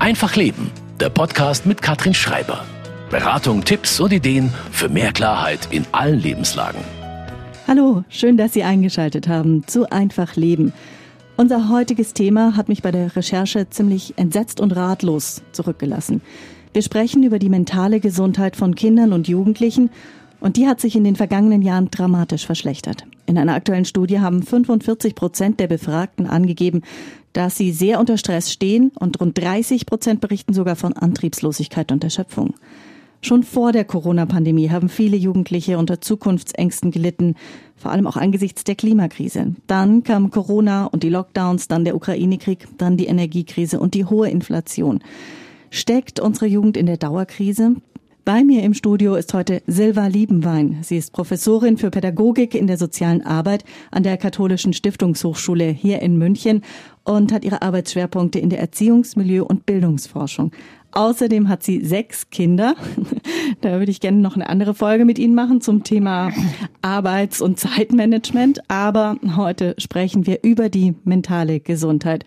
Einfach Leben, der Podcast mit Katrin Schreiber. Beratung, Tipps und Ideen für mehr Klarheit in allen Lebenslagen. Hallo, schön, dass Sie eingeschaltet haben zu Einfach Leben. Unser heutiges Thema hat mich bei der Recherche ziemlich entsetzt und ratlos zurückgelassen. Wir sprechen über die mentale Gesundheit von Kindern und Jugendlichen und die hat sich in den vergangenen Jahren dramatisch verschlechtert. In einer aktuellen Studie haben 45 Prozent der Befragten angegeben, dass sie sehr unter Stress stehen und rund 30 Prozent berichten sogar von Antriebslosigkeit und Erschöpfung. Schon vor der Corona-Pandemie haben viele Jugendliche unter Zukunftsängsten gelitten, vor allem auch angesichts der Klimakrise. Dann kam Corona und die Lockdowns, dann der Ukraine-Krieg, dann die Energiekrise und die hohe Inflation. Steckt unsere Jugend in der Dauerkrise? Bei mir im Studio ist heute Silva Liebenwein. Sie ist Professorin für Pädagogik in der sozialen Arbeit an der Katholischen Stiftungshochschule hier in München und hat ihre Arbeitsschwerpunkte in der Erziehungs-, Milieu- und Bildungsforschung. Außerdem hat sie sechs Kinder. Da würde ich gerne noch eine andere Folge mit Ihnen machen zum Thema Arbeits- und Zeitmanagement. Aber heute sprechen wir über die mentale Gesundheit.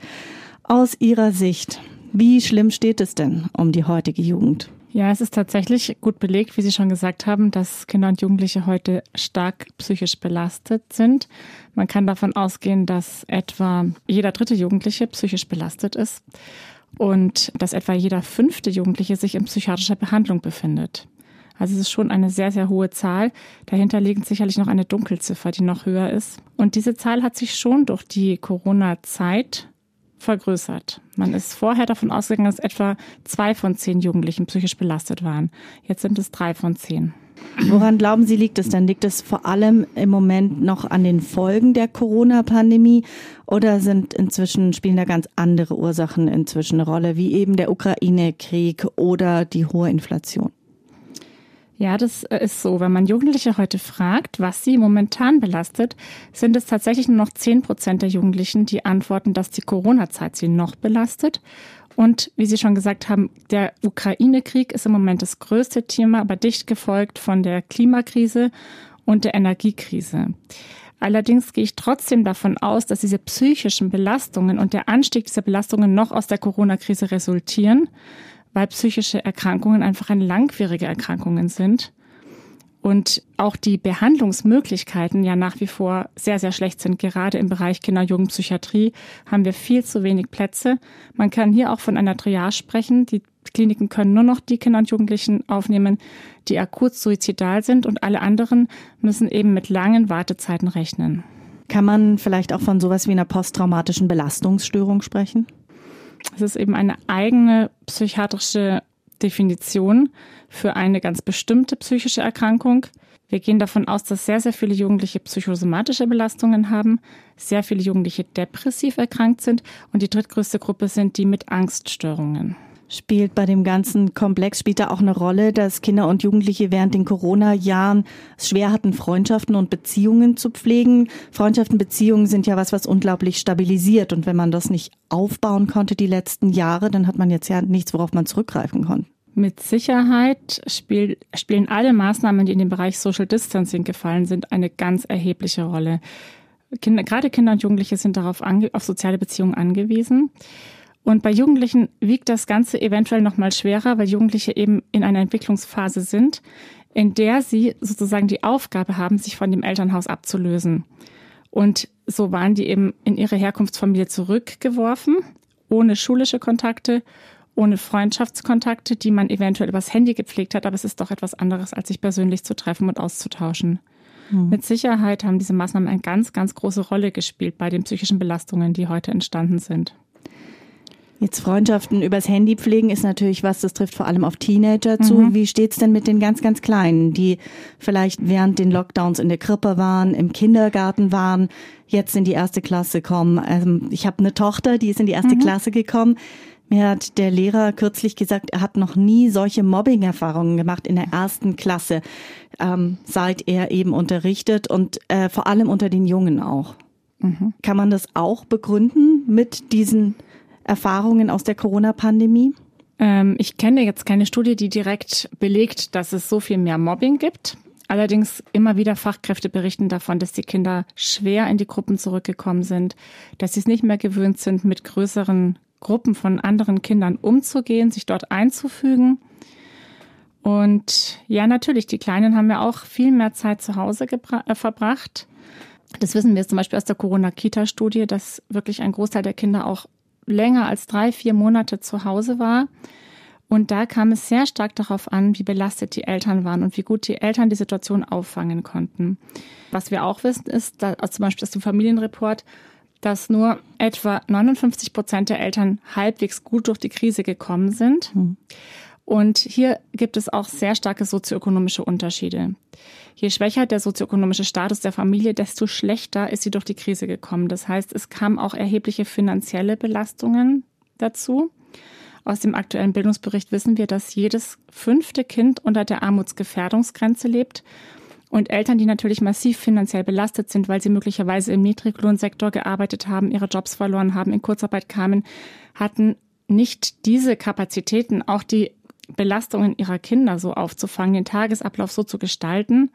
Aus Ihrer Sicht, wie schlimm steht es denn um die heutige Jugend? Ja, es ist tatsächlich gut belegt, wie Sie schon gesagt haben, dass Kinder und Jugendliche heute stark psychisch belastet sind. Man kann davon ausgehen, dass etwa jeder dritte Jugendliche psychisch belastet ist und dass etwa jeder fünfte Jugendliche sich in psychiatrischer Behandlung befindet. Also es ist schon eine sehr, sehr hohe Zahl. Dahinter liegt sicherlich noch eine Dunkelziffer, die noch höher ist. Und diese Zahl hat sich schon durch die Corona-Zeit vergrößert. Man ist vorher davon ausgegangen, dass etwa zwei von zehn Jugendlichen psychisch belastet waren. Jetzt sind es drei von zehn. Woran glauben Sie, liegt es denn? Liegt es vor allem im Moment noch an den Folgen der Corona-Pandemie oder sind inzwischen, spielen da ganz andere Ursachen inzwischen eine Rolle, wie eben der Ukraine-Krieg oder die hohe Inflation? Ja, das äh, ist so. Wenn man Jugendliche heute fragt, was sie momentan belastet, sind es tatsächlich nur noch 10 Prozent der Jugendlichen, die antworten, dass die Corona-Zeit sie noch belastet. Und wie Sie schon gesagt haben, der Ukraine-Krieg ist im Moment das größte Thema, aber dicht gefolgt von der Klimakrise und der Energiekrise. Allerdings gehe ich trotzdem davon aus, dass diese psychischen Belastungen und der Anstieg dieser Belastungen noch aus der Corona-Krise resultieren weil psychische Erkrankungen einfach eine langwierige Erkrankungen sind und auch die Behandlungsmöglichkeiten ja nach wie vor sehr, sehr schlecht sind. Gerade im Bereich Kinder- und Jugendpsychiatrie haben wir viel zu wenig Plätze. Man kann hier auch von einer Triage sprechen. Die Kliniken können nur noch die Kinder und Jugendlichen aufnehmen, die akut suizidal sind und alle anderen müssen eben mit langen Wartezeiten rechnen. Kann man vielleicht auch von sowas wie einer posttraumatischen Belastungsstörung sprechen? Es ist eben eine eigene psychiatrische Definition für eine ganz bestimmte psychische Erkrankung. Wir gehen davon aus, dass sehr, sehr viele Jugendliche psychosomatische Belastungen haben, sehr viele Jugendliche depressiv erkrankt sind und die drittgrößte Gruppe sind die mit Angststörungen spielt bei dem ganzen Komplex, spielt da auch eine Rolle, dass Kinder und Jugendliche während den Corona-Jahren es schwer hatten, Freundschaften und Beziehungen zu pflegen. Freundschaften, Beziehungen sind ja was, was unglaublich stabilisiert. Und wenn man das nicht aufbauen konnte die letzten Jahre, dann hat man jetzt ja nichts, worauf man zurückgreifen konnte. Mit Sicherheit spiel, spielen alle Maßnahmen, die in den Bereich Social Distancing gefallen sind, eine ganz erhebliche Rolle. Kinder, gerade Kinder und Jugendliche sind darauf ange, auf soziale Beziehungen angewiesen. Und bei Jugendlichen wiegt das Ganze eventuell noch mal schwerer, weil Jugendliche eben in einer Entwicklungsphase sind, in der sie sozusagen die Aufgabe haben, sich von dem Elternhaus abzulösen. Und so waren die eben in ihre Herkunftsfamilie zurückgeworfen, ohne schulische Kontakte, ohne Freundschaftskontakte, die man eventuell übers Handy gepflegt hat, aber es ist doch etwas anderes, als sich persönlich zu treffen und auszutauschen. Mhm. Mit Sicherheit haben diese Maßnahmen eine ganz, ganz große Rolle gespielt bei den psychischen Belastungen, die heute entstanden sind. Jetzt Freundschaften übers Handy pflegen ist natürlich was, das trifft vor allem auf Teenager zu. Mhm. Wie steht's denn mit den ganz, ganz Kleinen, die vielleicht während den Lockdowns in der Krippe waren, im Kindergarten waren, jetzt in die erste Klasse kommen? Ähm, ich habe eine Tochter, die ist in die erste mhm. Klasse gekommen. Mir hat der Lehrer kürzlich gesagt, er hat noch nie solche Mobbing-Erfahrungen gemacht in der ersten Klasse, ähm, seit er eben unterrichtet und äh, vor allem unter den Jungen auch. Mhm. Kann man das auch begründen mit diesen Erfahrungen aus der Corona-Pandemie? Ähm, ich kenne jetzt keine Studie, die direkt belegt, dass es so viel mehr Mobbing gibt. Allerdings immer wieder Fachkräfte berichten davon, dass die Kinder schwer in die Gruppen zurückgekommen sind, dass sie es nicht mehr gewöhnt sind, mit größeren Gruppen von anderen Kindern umzugehen, sich dort einzufügen. Und ja, natürlich, die Kleinen haben ja auch viel mehr Zeit zu Hause äh, verbracht. Das wissen wir zum Beispiel aus der Corona-Kita-Studie, dass wirklich ein Großteil der Kinder auch länger als drei, vier Monate zu Hause war. Und da kam es sehr stark darauf an, wie belastet die Eltern waren und wie gut die Eltern die Situation auffangen konnten. Was wir auch wissen, ist, dass, also zum Beispiel aus dem Familienreport, dass nur etwa 59 Prozent der Eltern halbwegs gut durch die Krise gekommen sind. Hm. Und hier gibt es auch sehr starke sozioökonomische Unterschiede. Je schwächer der sozioökonomische Status der Familie, desto schlechter ist sie durch die Krise gekommen. Das heißt, es kamen auch erhebliche finanzielle Belastungen dazu. Aus dem aktuellen Bildungsbericht wissen wir, dass jedes fünfte Kind unter der Armutsgefährdungsgrenze lebt. Und Eltern, die natürlich massiv finanziell belastet sind, weil sie möglicherweise im Niedriglohnsektor gearbeitet haben, ihre Jobs verloren haben, in Kurzarbeit kamen, hatten nicht diese Kapazitäten, auch die Belastungen ihrer Kinder so aufzufangen, den Tagesablauf so zu gestalten,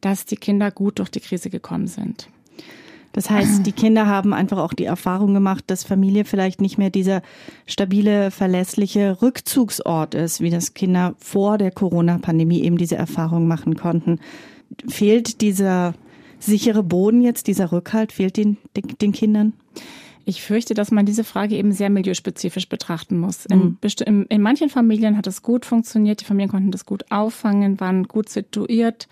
dass die Kinder gut durch die Krise gekommen sind. Das heißt, die Kinder haben einfach auch die Erfahrung gemacht, dass Familie vielleicht nicht mehr dieser stabile, verlässliche Rückzugsort ist, wie das Kinder vor der Corona-Pandemie eben diese Erfahrung machen konnten. Fehlt dieser sichere Boden jetzt, dieser Rückhalt, fehlt den, den, den Kindern? Ich fürchte, dass man diese Frage eben sehr milieuspezifisch betrachten muss. In, in, in, manchen Familien hat es gut funktioniert, die Familien konnten das gut auffangen, waren gut situiert,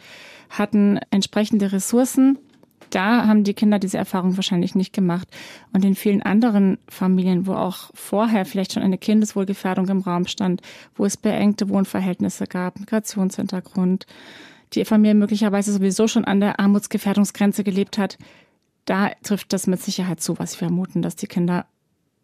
hatten entsprechende Ressourcen. Da haben die Kinder diese Erfahrung wahrscheinlich nicht gemacht. Und in vielen anderen Familien, wo auch vorher vielleicht schon eine Kindeswohlgefährdung im Raum stand, wo es beengte Wohnverhältnisse gab, Migrationshintergrund, die Familie möglicherweise sowieso schon an der Armutsgefährdungsgrenze gelebt hat, da trifft das mit Sicherheit zu, was wir vermuten, dass die Kinder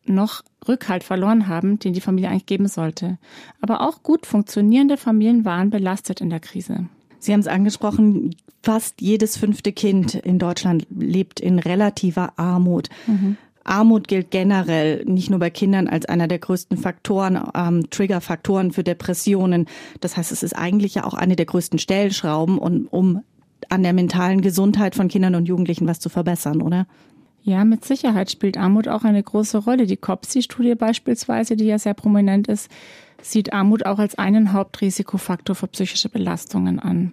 noch Rückhalt verloren haben, den die Familie eigentlich geben sollte. Aber auch gut funktionierende Familien waren belastet in der Krise. Sie haben es angesprochen, fast jedes fünfte Kind in Deutschland lebt in relativer Armut. Mhm. Armut gilt generell nicht nur bei Kindern als einer der größten Faktoren, ähm, Triggerfaktoren für Depressionen. Das heißt, es ist eigentlich ja auch eine der größten Stellschrauben, um, um an der mentalen Gesundheit von Kindern und Jugendlichen was zu verbessern, oder? Ja, mit Sicherheit spielt Armut auch eine große Rolle. Die COPSI-Studie beispielsweise, die ja sehr prominent ist, sieht Armut auch als einen Hauptrisikofaktor für psychische Belastungen an.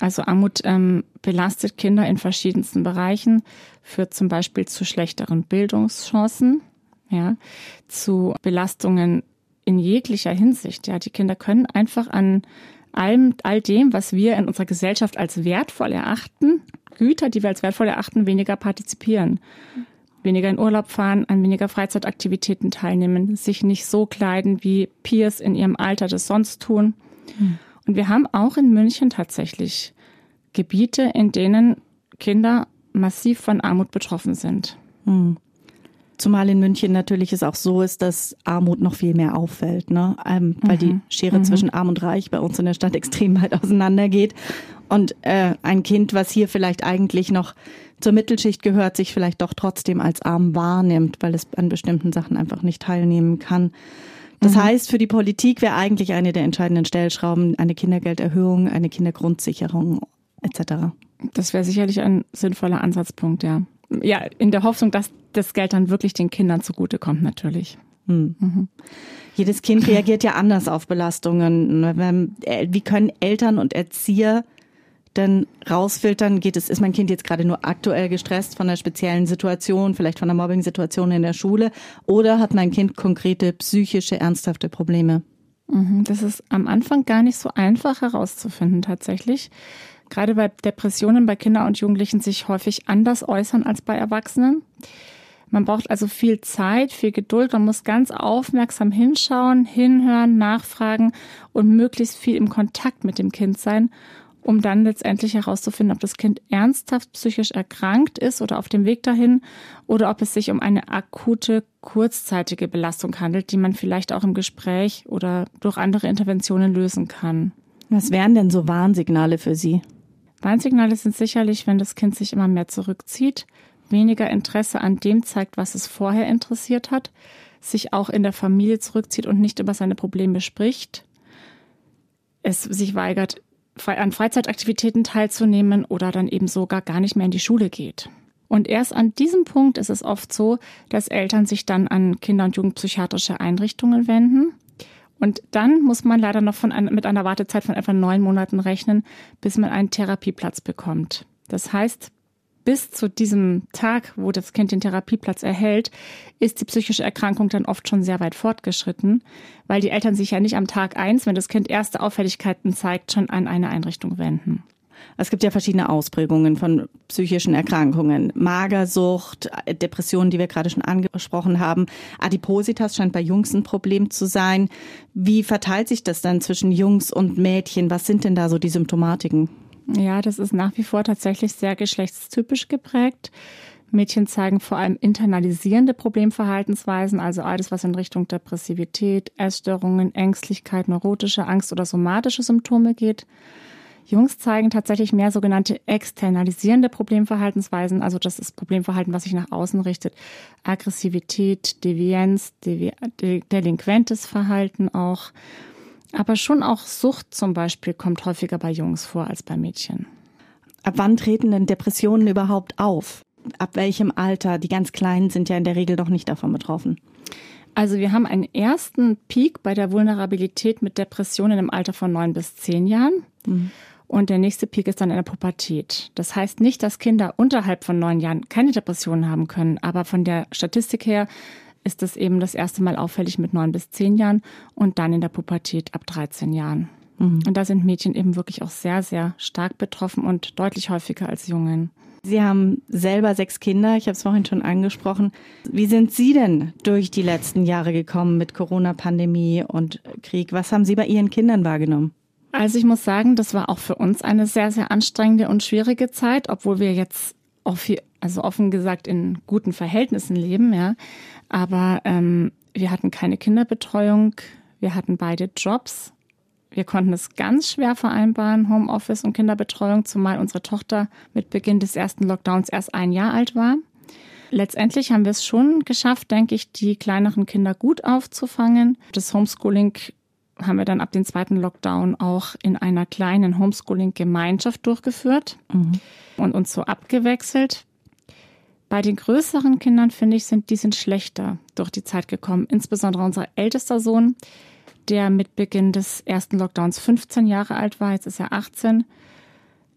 Also Armut ähm, belastet Kinder in verschiedensten Bereichen, führt zum Beispiel zu schlechteren Bildungschancen, ja, zu Belastungen in jeglicher Hinsicht. Ja, die Kinder können einfach an allem, all dem, was wir in unserer Gesellschaft als wertvoll erachten, Güter, die wir als wertvoll erachten, weniger partizipieren. Weniger in Urlaub fahren, an weniger Freizeitaktivitäten teilnehmen, sich nicht so kleiden, wie Peers in ihrem Alter das sonst tun. Mhm. Und wir haben auch in München tatsächlich Gebiete, in denen Kinder massiv von Armut betroffen sind. Mhm. Zumal in München natürlich es auch so ist, dass Armut noch viel mehr auffällt, ne? Ähm, weil mhm. die Schere mhm. zwischen Arm und Reich bei uns in der Stadt extrem weit auseinander geht. Und äh, ein Kind, was hier vielleicht eigentlich noch zur Mittelschicht gehört, sich vielleicht doch trotzdem als arm wahrnimmt, weil es an bestimmten Sachen einfach nicht teilnehmen kann. Das mhm. heißt, für die Politik wäre eigentlich eine der entscheidenden Stellschrauben eine Kindergelderhöhung, eine Kindergrundsicherung etc. Das wäre sicherlich ein sinnvoller Ansatzpunkt, ja ja, in der Hoffnung, dass das Geld dann wirklich den Kindern zugutekommt, natürlich. Hm. Mhm. Jedes Kind reagiert ja anders auf Belastungen. Äh, wie können Eltern und Erzieher denn rausfiltern, geht es, ist mein Kind jetzt gerade nur aktuell gestresst von einer speziellen Situation, vielleicht von einer Mobbing-Situation in der Schule, oder hat mein Kind konkrete psychische, ernsthafte Probleme? Mhm, das ist am Anfang gar nicht so einfach herauszufinden, tatsächlich gerade bei Depressionen bei Kindern und Jugendlichen sich häufig anders äußern als bei Erwachsenen. Man braucht also viel Zeit, viel Geduld. Man muss ganz aufmerksam hinschauen, hinhören, nachfragen und möglichst viel im Kontakt mit dem Kind sein, um dann letztendlich herauszufinden, ob das Kind ernsthaft psychisch erkrankt ist oder auf dem Weg dahin oder ob es sich um eine akute, kurzzeitige Belastung handelt, die man vielleicht auch im Gespräch oder durch andere Interventionen lösen kann. Was wären denn so Warnsignale für Sie? Warnsignale sind sicherlich, wenn das Kind sich immer mehr zurückzieht, weniger Interesse an dem zeigt, was es vorher interessiert hat, sich auch in der Familie zurückzieht und nicht über seine Probleme spricht, es sich weigert, an Freizeitaktivitäten teilzunehmen oder dann eben sogar gar nicht mehr in die Schule geht. Und erst an diesem Punkt ist es oft so, dass Eltern sich dann an Kinder- und Jugendpsychiatrische Einrichtungen wenden. Und dann muss man leider noch von ein, mit einer Wartezeit von etwa neun Monaten rechnen, bis man einen Therapieplatz bekommt. Das heißt, bis zu diesem Tag, wo das Kind den Therapieplatz erhält, ist die psychische Erkrankung dann oft schon sehr weit fortgeschritten, weil die Eltern sich ja nicht am Tag eins, wenn das Kind erste Auffälligkeiten zeigt, schon an eine Einrichtung wenden. Es gibt ja verschiedene Ausprägungen von psychischen Erkrankungen. Magersucht, Depressionen, die wir gerade schon angesprochen haben. Adipositas scheint bei Jungs ein Problem zu sein. Wie verteilt sich das dann zwischen Jungs und Mädchen? Was sind denn da so die Symptomatiken? Ja, das ist nach wie vor tatsächlich sehr geschlechtstypisch geprägt. Mädchen zeigen vor allem internalisierende Problemverhaltensweisen, also alles, was in Richtung Depressivität, Essstörungen, Ängstlichkeit, neurotische Angst oder somatische Symptome geht. Jungs zeigen tatsächlich mehr sogenannte externalisierende Problemverhaltensweisen, also das ist Problemverhalten, was sich nach außen richtet. Aggressivität, Devianz, Devi delinquentes Verhalten auch. Aber schon auch Sucht zum Beispiel kommt häufiger bei Jungs vor als bei Mädchen. Ab wann treten denn Depressionen überhaupt auf? Ab welchem Alter? Die ganz Kleinen sind ja in der Regel doch nicht davon betroffen. Also wir haben einen ersten Peak bei der Vulnerabilität mit Depressionen im Alter von neun bis zehn Jahren. Mhm. Und der nächste Peak ist dann in der Pubertät. Das heißt nicht, dass Kinder unterhalb von neun Jahren keine Depressionen haben können, aber von der Statistik her ist es eben das erste Mal auffällig mit neun bis zehn Jahren und dann in der Pubertät ab 13 Jahren. Mhm. Und da sind Mädchen eben wirklich auch sehr, sehr stark betroffen und deutlich häufiger als Jungen. Sie haben selber sechs Kinder, ich habe es vorhin schon angesprochen. Wie sind Sie denn durch die letzten Jahre gekommen mit Corona-Pandemie und Krieg? Was haben Sie bei Ihren Kindern wahrgenommen? Also ich muss sagen, das war auch für uns eine sehr, sehr anstrengende und schwierige Zeit, obwohl wir jetzt auch viel, also offen gesagt in guten Verhältnissen leben, ja. Aber ähm, wir hatten keine Kinderbetreuung, wir hatten beide Jobs. Wir konnten es ganz schwer vereinbaren, Homeoffice und Kinderbetreuung, zumal unsere Tochter mit Beginn des ersten Lockdowns erst ein Jahr alt war. Letztendlich haben wir es schon geschafft, denke ich, die kleineren Kinder gut aufzufangen. Das Homeschooling haben wir dann ab dem zweiten Lockdown auch in einer kleinen Homeschooling-Gemeinschaft durchgeführt mhm. und uns so abgewechselt. Bei den größeren Kindern, finde ich, sind die sind schlechter durch die Zeit gekommen. Insbesondere unser ältester Sohn, der mit Beginn des ersten Lockdowns 15 Jahre alt war, jetzt ist er 18,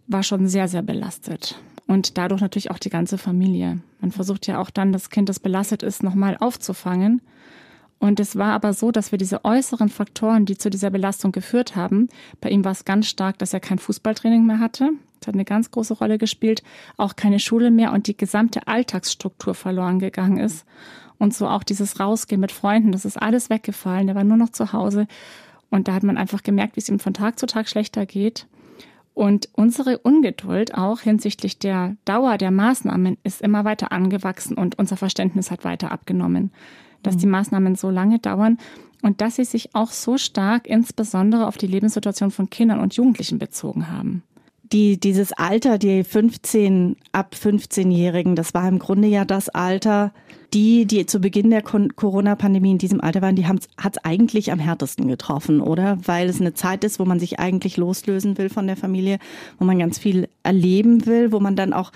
war schon sehr, sehr belastet. Und dadurch natürlich auch die ganze Familie. Man versucht ja auch dann, das Kind, das belastet ist, nochmal aufzufangen. Und es war aber so, dass wir diese äußeren Faktoren, die zu dieser Belastung geführt haben, bei ihm war es ganz stark, dass er kein Fußballtraining mehr hatte. Das hat eine ganz große Rolle gespielt. Auch keine Schule mehr und die gesamte Alltagsstruktur verloren gegangen ist. Und so auch dieses Rausgehen mit Freunden, das ist alles weggefallen. Der war nur noch zu Hause. Und da hat man einfach gemerkt, wie es ihm von Tag zu Tag schlechter geht. Und unsere Ungeduld auch hinsichtlich der Dauer der Maßnahmen ist immer weiter angewachsen und unser Verständnis hat weiter abgenommen, dass die mhm. Maßnahmen so lange dauern und dass sie sich auch so stark insbesondere auf die Lebenssituation von Kindern und Jugendlichen bezogen haben die, dieses Alter, die 15, ab 15-Jährigen, das war im Grunde ja das Alter, die, die zu Beginn der Corona-Pandemie in diesem Alter waren, die hat es eigentlich am härtesten getroffen, oder? Weil es eine Zeit ist, wo man sich eigentlich loslösen will von der Familie, wo man ganz viel erleben will, wo man dann auch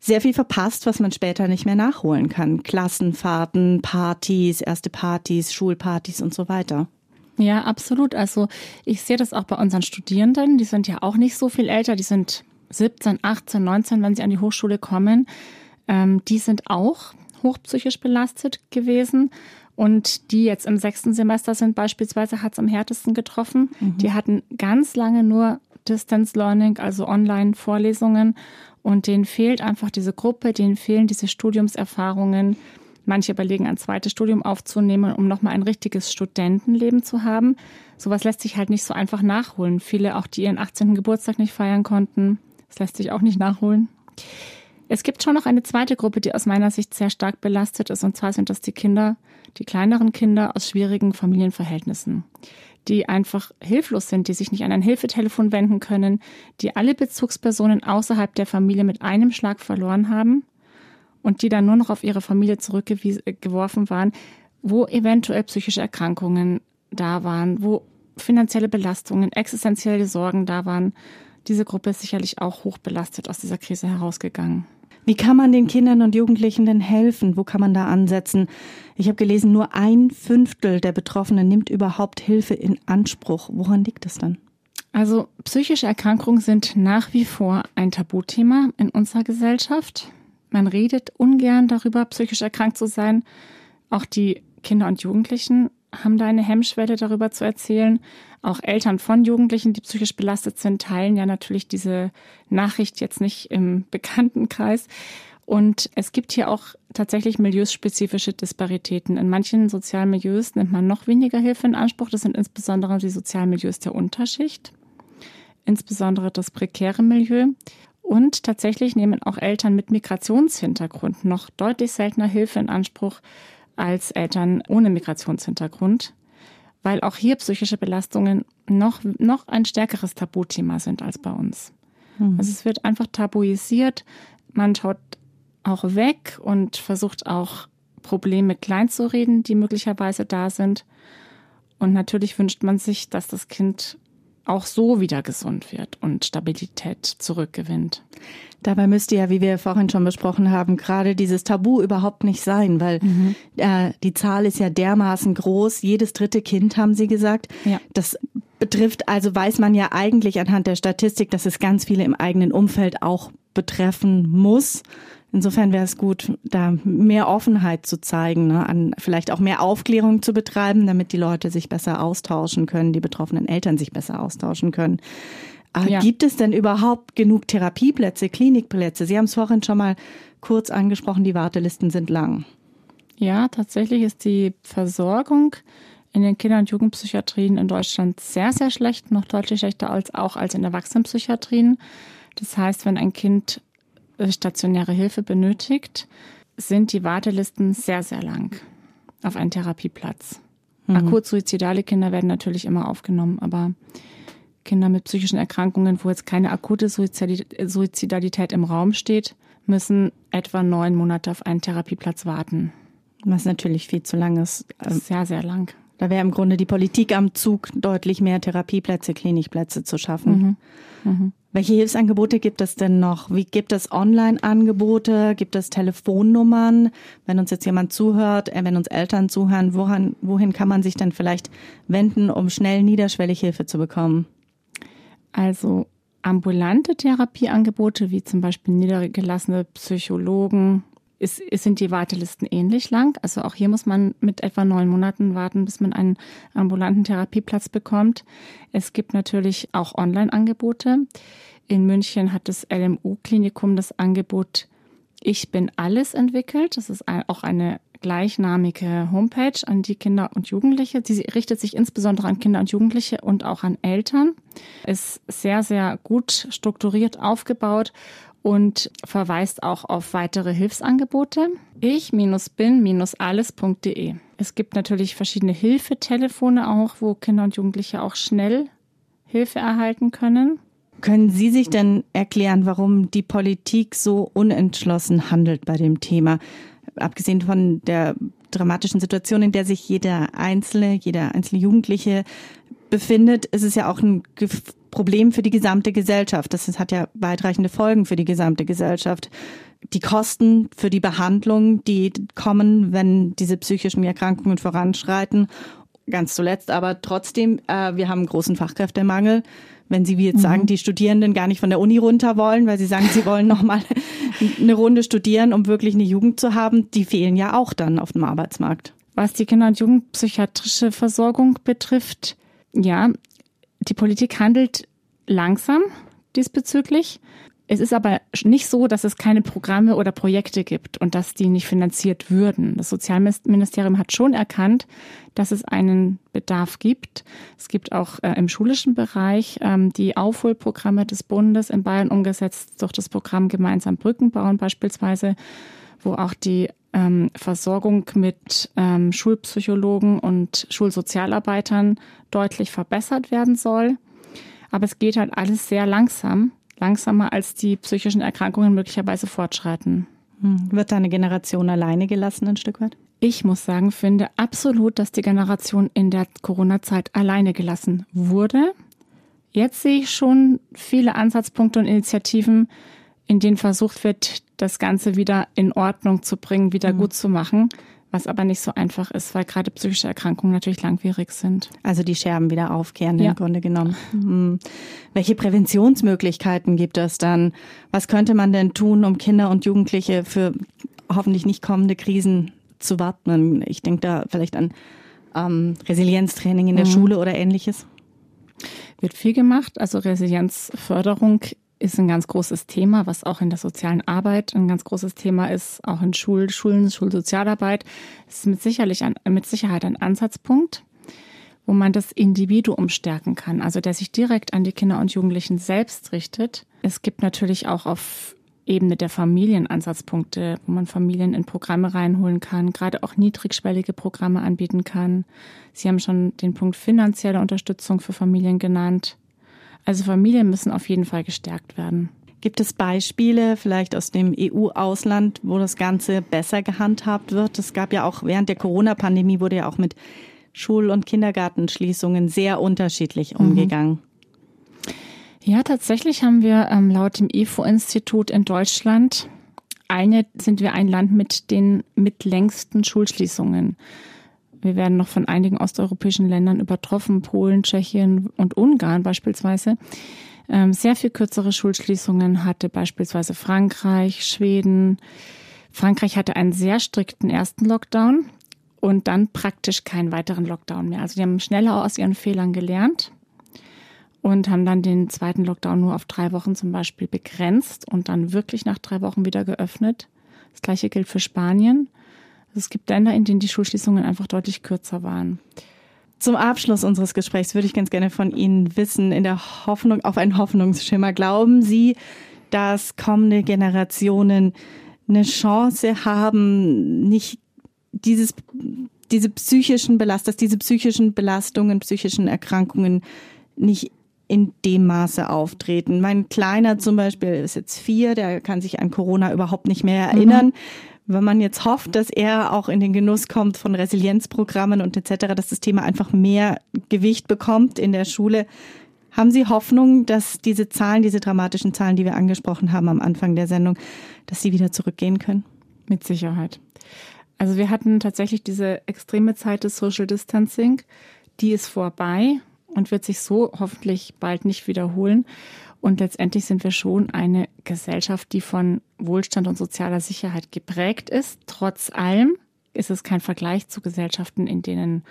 sehr viel verpasst, was man später nicht mehr nachholen kann. Klassenfahrten, Partys, erste Partys, Schulpartys und so weiter. Ja, absolut. Also ich sehe das auch bei unseren Studierenden. Die sind ja auch nicht so viel älter. Die sind 17, 18, 19, wenn sie an die Hochschule kommen. Ähm, die sind auch hochpsychisch belastet gewesen. Und die jetzt im sechsten Semester sind beispielsweise, hat es am härtesten getroffen. Mhm. Die hatten ganz lange nur Distance Learning, also Online-Vorlesungen. Und denen fehlt einfach diese Gruppe, denen fehlen diese Studiumserfahrungen. Manche überlegen, ein zweites Studium aufzunehmen, um nochmal ein richtiges Studentenleben zu haben. Sowas lässt sich halt nicht so einfach nachholen. Viele auch, die ihren 18. Geburtstag nicht feiern konnten, das lässt sich auch nicht nachholen. Es gibt schon noch eine zweite Gruppe, die aus meiner Sicht sehr stark belastet ist, und zwar sind das die Kinder, die kleineren Kinder aus schwierigen Familienverhältnissen, die einfach hilflos sind, die sich nicht an ein Hilfetelefon wenden können, die alle Bezugspersonen außerhalb der Familie mit einem Schlag verloren haben und die dann nur noch auf ihre Familie zurückgeworfen waren, wo eventuell psychische Erkrankungen da waren, wo finanzielle Belastungen, existenzielle Sorgen da waren, diese Gruppe ist sicherlich auch hoch belastet aus dieser Krise herausgegangen. Wie kann man den Kindern und Jugendlichen denn helfen? Wo kann man da ansetzen? Ich habe gelesen, nur ein Fünftel der Betroffenen nimmt überhaupt Hilfe in Anspruch. Woran liegt das dann? Also psychische Erkrankungen sind nach wie vor ein Tabuthema in unserer Gesellschaft. Man redet ungern darüber, psychisch erkrankt zu sein. Auch die Kinder und Jugendlichen haben da eine Hemmschwelle darüber zu erzählen. Auch Eltern von Jugendlichen, die psychisch belastet sind, teilen ja natürlich diese Nachricht jetzt nicht im Bekanntenkreis. Und es gibt hier auch tatsächlich milieuspezifische Disparitäten. In manchen sozialen Milieus nimmt man noch weniger Hilfe in Anspruch. Das sind insbesondere die sozialen Milieus der Unterschicht, insbesondere das prekäre Milieu. Und tatsächlich nehmen auch Eltern mit Migrationshintergrund noch deutlich seltener Hilfe in Anspruch als Eltern ohne Migrationshintergrund, weil auch hier psychische Belastungen noch, noch ein stärkeres Tabuthema sind als bei uns. Mhm. Also es wird einfach tabuisiert, man schaut auch weg und versucht auch Probleme kleinzureden, die möglicherweise da sind. Und natürlich wünscht man sich, dass das Kind auch so wieder gesund wird und Stabilität zurückgewinnt. Dabei müsste ja, wie wir vorhin schon besprochen haben, gerade dieses Tabu überhaupt nicht sein, weil mhm. äh, die Zahl ist ja dermaßen groß. Jedes dritte Kind, haben Sie gesagt. Ja. Das betrifft, also weiß man ja eigentlich anhand der Statistik, dass es ganz viele im eigenen Umfeld auch betreffen muss. Insofern wäre es gut, da mehr Offenheit zu zeigen, ne, an vielleicht auch mehr Aufklärung zu betreiben, damit die Leute sich besser austauschen können, die betroffenen Eltern sich besser austauschen können. Aber ja. gibt es denn überhaupt genug Therapieplätze, Klinikplätze? Sie haben es vorhin schon mal kurz angesprochen, die Wartelisten sind lang. Ja, tatsächlich ist die Versorgung in den Kinder- und Jugendpsychiatrien in Deutschland sehr, sehr schlecht, noch deutlich schlechter als auch als in Erwachsenenpsychiatrien. Das heißt, wenn ein Kind stationäre Hilfe benötigt, sind die Wartelisten sehr, sehr lang auf einen Therapieplatz. Mhm. Akut suizidale Kinder werden natürlich immer aufgenommen, aber Kinder mit psychischen Erkrankungen, wo jetzt keine akute Suizidalität im Raum steht, müssen etwa neun Monate auf einen Therapieplatz warten. Was natürlich viel zu lang ist. Sehr, sehr lang. Da wäre im Grunde die Politik am Zug, deutlich mehr Therapieplätze, Klinikplätze zu schaffen. Mhm. Mhm. Welche Hilfsangebote gibt es denn noch? Wie gibt es Online-Angebote? Gibt es Telefonnummern? Wenn uns jetzt jemand zuhört, äh, wenn uns Eltern zuhören, woran, wohin kann man sich denn vielleicht wenden, um schnell niederschwellig Hilfe zu bekommen? Also ambulante Therapieangebote wie zum Beispiel niedergelassene Psychologen, ist, ist, sind die Wartelisten ähnlich lang. Also auch hier muss man mit etwa neun Monaten warten, bis man einen ambulanten Therapieplatz bekommt. Es gibt natürlich auch Online-Angebote. In München hat das LMU-Klinikum das Angebot Ich bin alles entwickelt. Das ist auch eine gleichnamige Homepage an die Kinder und Jugendliche. Sie richtet sich insbesondere an Kinder und Jugendliche und auch an Eltern. Ist sehr, sehr gut strukturiert aufgebaut und verweist auch auf weitere Hilfsangebote. Ich-bin-alles.de. Es gibt natürlich verschiedene Hilfetelefone auch, wo Kinder und Jugendliche auch schnell Hilfe erhalten können. Können Sie sich denn erklären, warum die Politik so unentschlossen handelt bei dem Thema? Abgesehen von der dramatischen Situation, in der sich jeder Einzelne, jeder einzelne Jugendliche befindet, ist es ja auch ein Problem für die gesamte Gesellschaft. Das hat ja weitreichende Folgen für die gesamte Gesellschaft. Die Kosten für die Behandlung, die kommen, wenn diese psychischen Erkrankungen voranschreiten. Ganz zuletzt aber trotzdem, äh, wir haben einen großen Fachkräftemangel. Wenn Sie wie jetzt mhm. sagen, die Studierenden gar nicht von der Uni runter wollen, weil Sie sagen, Sie wollen nochmal eine Runde studieren, um wirklich eine Jugend zu haben, die fehlen ja auch dann auf dem Arbeitsmarkt. Was die Kinder- und Jugendpsychiatrische Versorgung betrifft, ja, die Politik handelt langsam diesbezüglich. Es ist aber nicht so, dass es keine Programme oder Projekte gibt und dass die nicht finanziert würden. Das Sozialministerium hat schon erkannt, dass es einen Bedarf gibt. Es gibt auch äh, im schulischen Bereich ähm, die Aufholprogramme des Bundes in Bayern umgesetzt durch das Programm Gemeinsam Brücken bauen beispielsweise, wo auch die ähm, Versorgung mit ähm, Schulpsychologen und Schulsozialarbeitern deutlich verbessert werden soll. Aber es geht halt alles sehr langsam, langsamer als die psychischen Erkrankungen möglicherweise fortschreiten. Hm. Wird da eine Generation alleine gelassen, ein Stück weit? Ich muss sagen, finde absolut, dass die Generation in der Corona-Zeit alleine gelassen wurde. Jetzt sehe ich schon viele Ansatzpunkte und Initiativen, in denen versucht wird, das Ganze wieder in Ordnung zu bringen, wieder mhm. gut zu machen was aber nicht so einfach ist, weil gerade psychische Erkrankungen natürlich langwierig sind. Also die Scherben wieder aufkehren ja. im Grunde genommen. Hm. Welche Präventionsmöglichkeiten gibt es dann? Was könnte man denn tun, um Kinder und Jugendliche für hoffentlich nicht kommende Krisen zu wappnen? Ich denke da vielleicht an ähm, Resilienztraining in der mhm. Schule oder ähnliches. Wird viel gemacht. Also Resilienzförderung ist ein ganz großes Thema, was auch in der sozialen Arbeit ein ganz großes Thema ist, auch in Schul Schulen, Schulsozialarbeit. Es ist mit, sicherlich ein, mit Sicherheit ein Ansatzpunkt, wo man das Individuum stärken kann, also der sich direkt an die Kinder und Jugendlichen selbst richtet. Es gibt natürlich auch auf Ebene der Familien Ansatzpunkte, wo man Familien in Programme reinholen kann, gerade auch niedrigschwellige Programme anbieten kann. Sie haben schon den Punkt finanzielle Unterstützung für Familien genannt. Also Familien müssen auf jeden Fall gestärkt werden. Gibt es Beispiele vielleicht aus dem EU-Ausland, wo das Ganze besser gehandhabt wird? Es gab ja auch während der Corona-Pandemie wurde ja auch mit Schul- und Kindergartenschließungen sehr unterschiedlich mhm. umgegangen. Ja, tatsächlich haben wir ähm, laut dem IFO-Institut in Deutschland eine, sind wir ein Land mit den mit längsten Schulschließungen. Wir werden noch von einigen osteuropäischen Ländern übertroffen, Polen, Tschechien und Ungarn beispielsweise. Ähm, sehr viel kürzere Schulschließungen hatte beispielsweise Frankreich, Schweden. Frankreich hatte einen sehr strikten ersten Lockdown und dann praktisch keinen weiteren Lockdown mehr. Also die haben schneller aus ihren Fehlern gelernt und haben dann den zweiten Lockdown nur auf drei Wochen zum Beispiel begrenzt und dann wirklich nach drei Wochen wieder geöffnet. Das gleiche gilt für Spanien. Es gibt Länder, in denen die Schulschließungen einfach deutlich kürzer waren. Zum Abschluss unseres Gesprächs würde ich ganz gerne von Ihnen wissen, in der Hoffnung auf einen Hoffnungsschimmer. Glauben Sie, dass kommende Generationen eine Chance haben, nicht dieses, diese psychischen Belast, dass diese psychischen Belastungen, psychischen Erkrankungen nicht in dem Maße auftreten. Mein Kleiner zum Beispiel ist jetzt vier, der kann sich an Corona überhaupt nicht mehr erinnern. Mhm. Wenn man jetzt hofft, dass er auch in den Genuss kommt von Resilienzprogrammen und etc., dass das Thema einfach mehr Gewicht bekommt in der Schule, haben Sie Hoffnung, dass diese Zahlen, diese dramatischen Zahlen, die wir angesprochen haben am Anfang der Sendung, dass sie wieder zurückgehen können? Mit Sicherheit. Also wir hatten tatsächlich diese extreme Zeit des Social Distancing, die ist vorbei und wird sich so hoffentlich bald nicht wiederholen. Und letztendlich sind wir schon eine Gesellschaft, die von Wohlstand und sozialer Sicherheit geprägt ist. Trotz allem ist es kein Vergleich zu Gesellschaften, in denen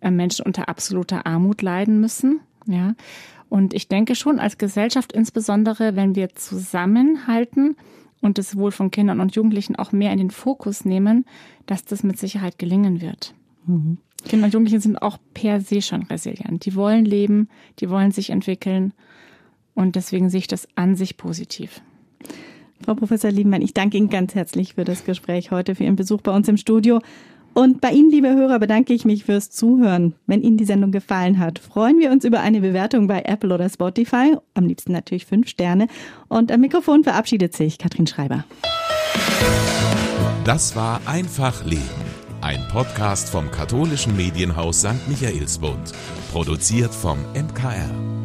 äh, Menschen unter absoluter Armut leiden müssen. Ja. Und ich denke schon als Gesellschaft, insbesondere wenn wir zusammenhalten und das Wohl von Kindern und Jugendlichen auch mehr in den Fokus nehmen, dass das mit Sicherheit gelingen wird. Mhm. Kinder und Jugendliche sind auch per se schon resilient. Die wollen leben, die wollen sich entwickeln und deswegen sehe ich das an sich positiv. Frau Professor Liebenmann, ich danke Ihnen ganz herzlich für das Gespräch heute, für Ihren Besuch bei uns im Studio. Und bei Ihnen, liebe Hörer, bedanke ich mich fürs Zuhören. Wenn Ihnen die Sendung gefallen hat, freuen wir uns über eine Bewertung bei Apple oder Spotify. Am liebsten natürlich fünf Sterne. Und am Mikrofon verabschiedet sich Katrin Schreiber. Das war Einfach Leben. Ein Podcast vom katholischen Medienhaus St. Michaelsbund. Produziert vom MKR.